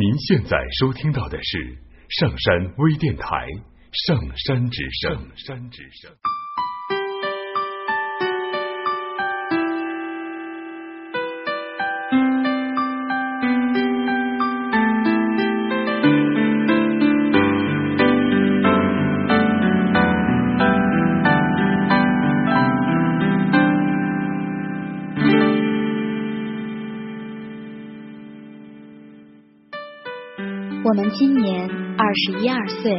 您现在收听到的是上山微电台《上山之声》。上山之声。我们今年二十一二岁，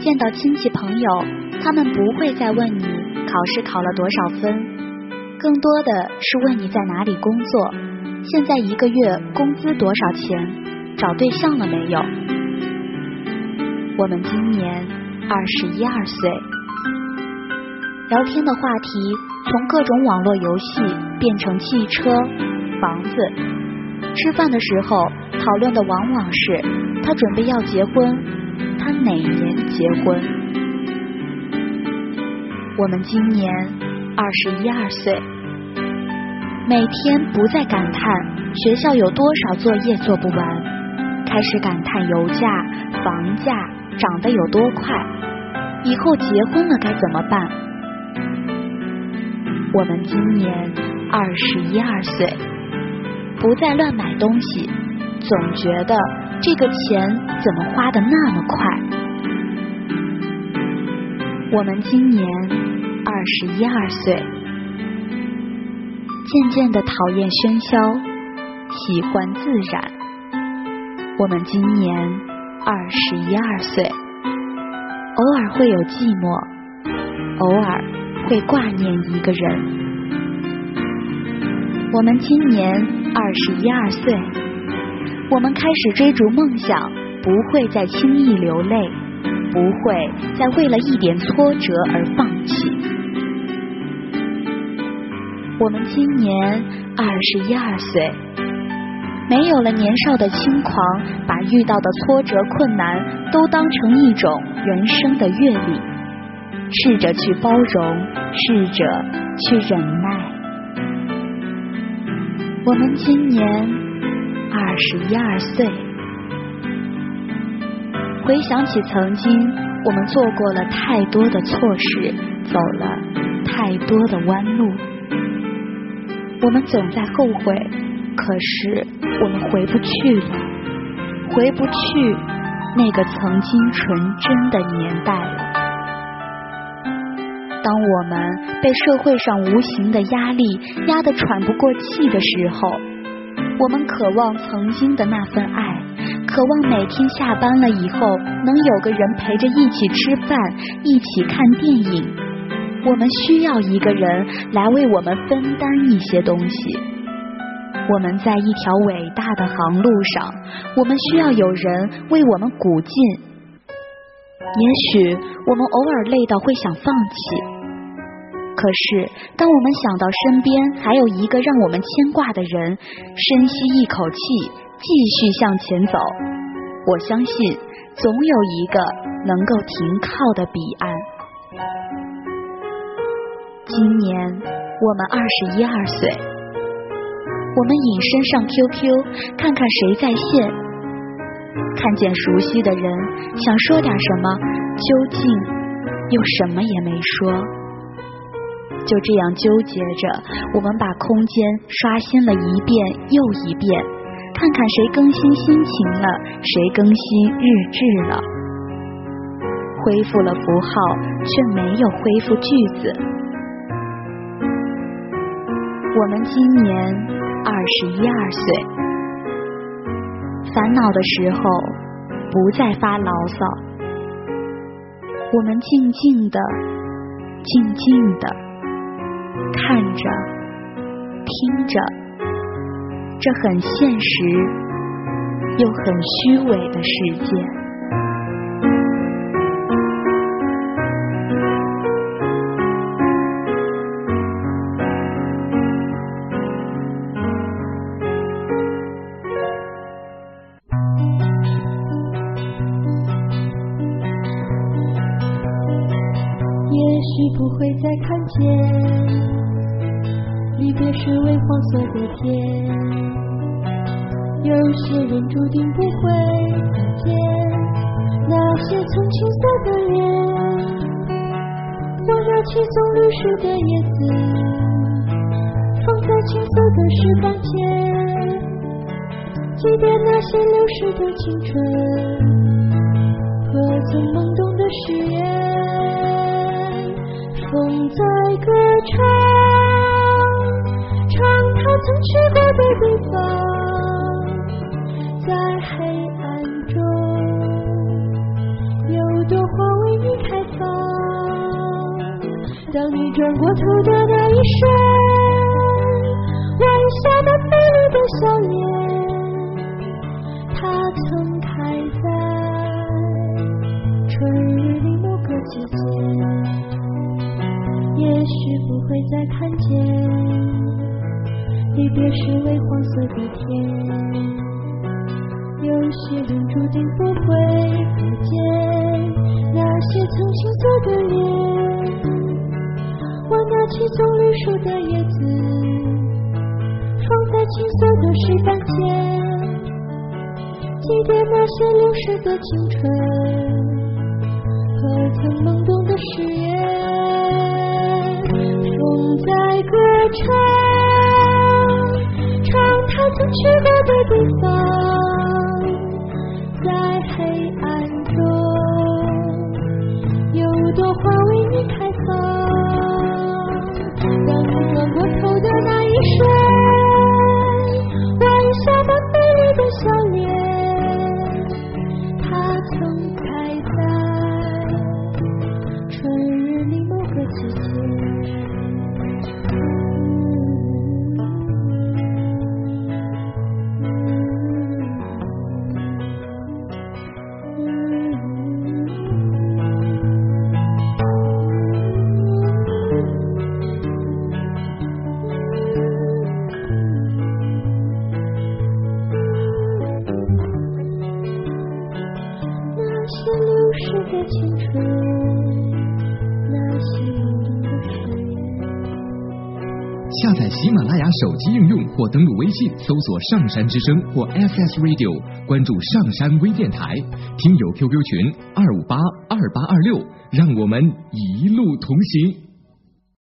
见到亲戚朋友，他们不会再问你考试考了多少分，更多的是问你在哪里工作，现在一个月工资多少钱，找对象了没有。我们今年二十一二岁，聊天的话题从各种网络游戏变成汽车、房子，吃饭的时候。讨论的往往是他准备要结婚，他哪年结婚？我们今年二十一二岁，每天不再感叹学校有多少作业做不完，开始感叹油价、房价涨得有多快，以后结婚了该怎么办？我们今年二十一二岁，不再乱买东西。总觉得这个钱怎么花的那么快？我们今年二十一二岁，渐渐的讨厌喧嚣，喜欢自然。我们今年二十一二岁，偶尔会有寂寞，偶尔会挂念一个人。我们今年二十一二岁。我们开始追逐梦想，不会再轻易流泪，不会再为了一点挫折而放弃。我们今年二十一二岁，没有了年少的轻狂，把遇到的挫折困难都当成一种人生的阅历，试着去包容，试着去忍耐。我们今年。二十一二岁，回想起曾经，我们做过了太多的错事，走了太多的弯路，我们总在后悔，可是我们回不去了，回不去那个曾经纯真的年代了。当我们被社会上无形的压力压得喘不过气的时候。我们渴望曾经的那份爱，渴望每天下班了以后能有个人陪着一起吃饭，一起看电影。我们需要一个人来为我们分担一些东西。我们在一条伟大的航路上，我们需要有人为我们鼓劲。也许我们偶尔累到会想放弃。可是，当我们想到身边还有一个让我们牵挂的人，深吸一口气，继续向前走，我相信总有一个能够停靠的彼岸。今年我们二十一二岁，我们隐身上 QQ，看看谁在线，看见熟悉的人，想说点什么，究竟又什么也没说。就这样纠结着，我们把空间刷新了一遍又一遍，看看谁更新心情了，谁更新日志了。恢复了符号，却没有恢复句子。我们今年二十一二岁，烦恼的时候不再发牢骚，我们静静的，静静的。看着，听着，这很现实又很虚伪的世界。许不会再看见。离别时微黄色的天，有些人注定不会再见，那些曾青涩的脸。我拿起棕榈树的叶子，放在青涩的石板前，祭奠那些流逝的青春和曾懵懂的誓言。在黑暗中，有朵花为你开放。当你转过头的那一瞬，晚霞那美丽的笑脸，它曾开在春日里某个季节。也许不会再看见，离别时微黄色的天。有些人注定不会再见，那些曾青涩的脸。我拿起棕榈树的叶子，放在青涩的石板前，祭奠那些流逝的青春和曾懵懂的誓言。风在歌唱，唱他曾去过的下载喜马拉雅手机应用或登录微信，搜索“上山之声”或 “FS Radio”，关注上山微电台，听友 QQ 群二五八二八二六，让我们一路同行。